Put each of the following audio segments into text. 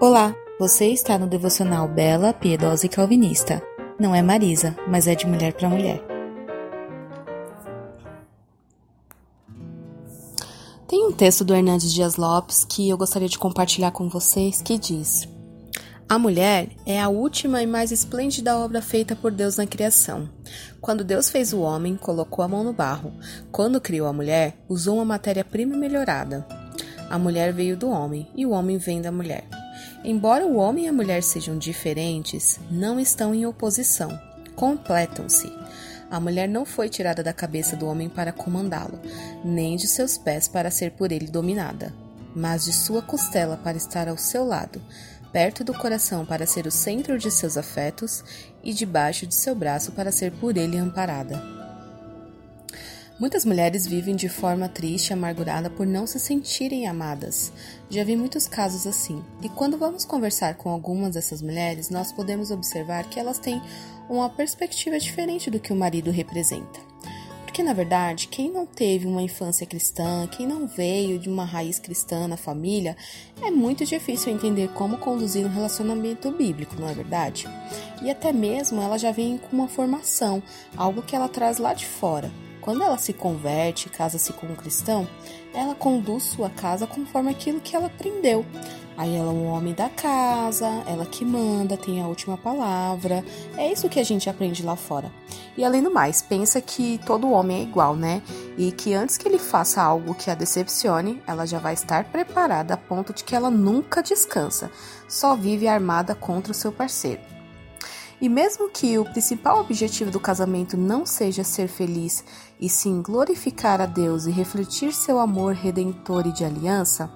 Olá, você está no devocional Bela, Piedosa e Calvinista. Não é Marisa, mas é de mulher para mulher. Tem um texto do Hernandes Dias Lopes que eu gostaria de compartilhar com vocês que diz: A mulher é a última e mais esplêndida obra feita por Deus na criação. Quando Deus fez o homem, colocou a mão no barro. Quando criou a mulher, usou uma matéria-prima melhorada. A mulher veio do homem e o homem vem da mulher. Embora o homem e a mulher sejam diferentes, não estão em oposição, completam-se. A mulher não foi tirada da cabeça do homem para comandá-lo, nem de seus pés para ser por ele dominada, mas de sua costela para estar ao seu lado, perto do coração para ser o centro de seus afetos e debaixo de seu braço para ser por ele amparada. Muitas mulheres vivem de forma triste e amargurada por não se sentirem amadas. Já vi muitos casos assim. E quando vamos conversar com algumas dessas mulheres, nós podemos observar que elas têm uma perspectiva diferente do que o marido representa. Porque, na verdade, quem não teve uma infância cristã, quem não veio de uma raiz cristã na família, é muito difícil entender como conduzir um relacionamento bíblico, não é verdade? E até mesmo ela já vem com uma formação, algo que ela traz lá de fora. Quando ela se converte, casa-se com um cristão, ela conduz sua casa conforme aquilo que ela aprendeu. Aí ela é o homem da casa, ela que manda, tem a última palavra. É isso que a gente aprende lá fora. E além do mais, pensa que todo homem é igual, né? E que antes que ele faça algo que a decepcione, ela já vai estar preparada a ponto de que ela nunca descansa, só vive armada contra o seu parceiro. E mesmo que o principal objetivo do casamento não seja ser feliz, e sim glorificar a Deus e refletir seu amor redentor e de aliança,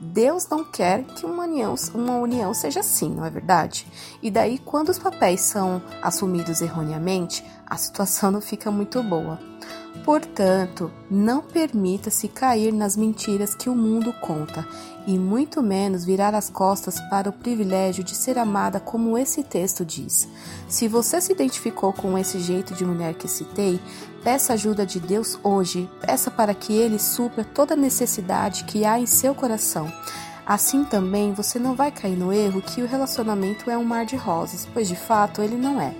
Deus não quer que uma união, uma união seja assim, não é verdade? E daí, quando os papéis são assumidos erroneamente, a situação não fica muito boa. Portanto, não permita-se cair nas mentiras que o mundo conta, e muito menos virar as costas para o privilégio de ser amada, como esse texto diz. Se você se identificou com esse jeito de mulher que citei, peça ajuda de Deus hoje, peça para que Ele supra toda necessidade que há em seu coração. Assim também você não vai cair no erro que o relacionamento é um mar de rosas, pois de fato ele não é.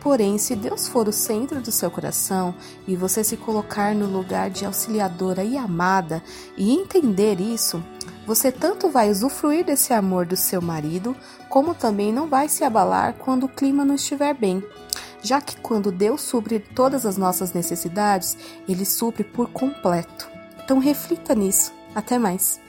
Porém, se Deus for o centro do seu coração e você se colocar no lugar de auxiliadora e amada e entender isso, você tanto vai usufruir desse amor do seu marido, como também não vai se abalar quando o clima não estiver bem. Já que quando Deus supre todas as nossas necessidades, ele supre por completo. Então reflita nisso. Até mais.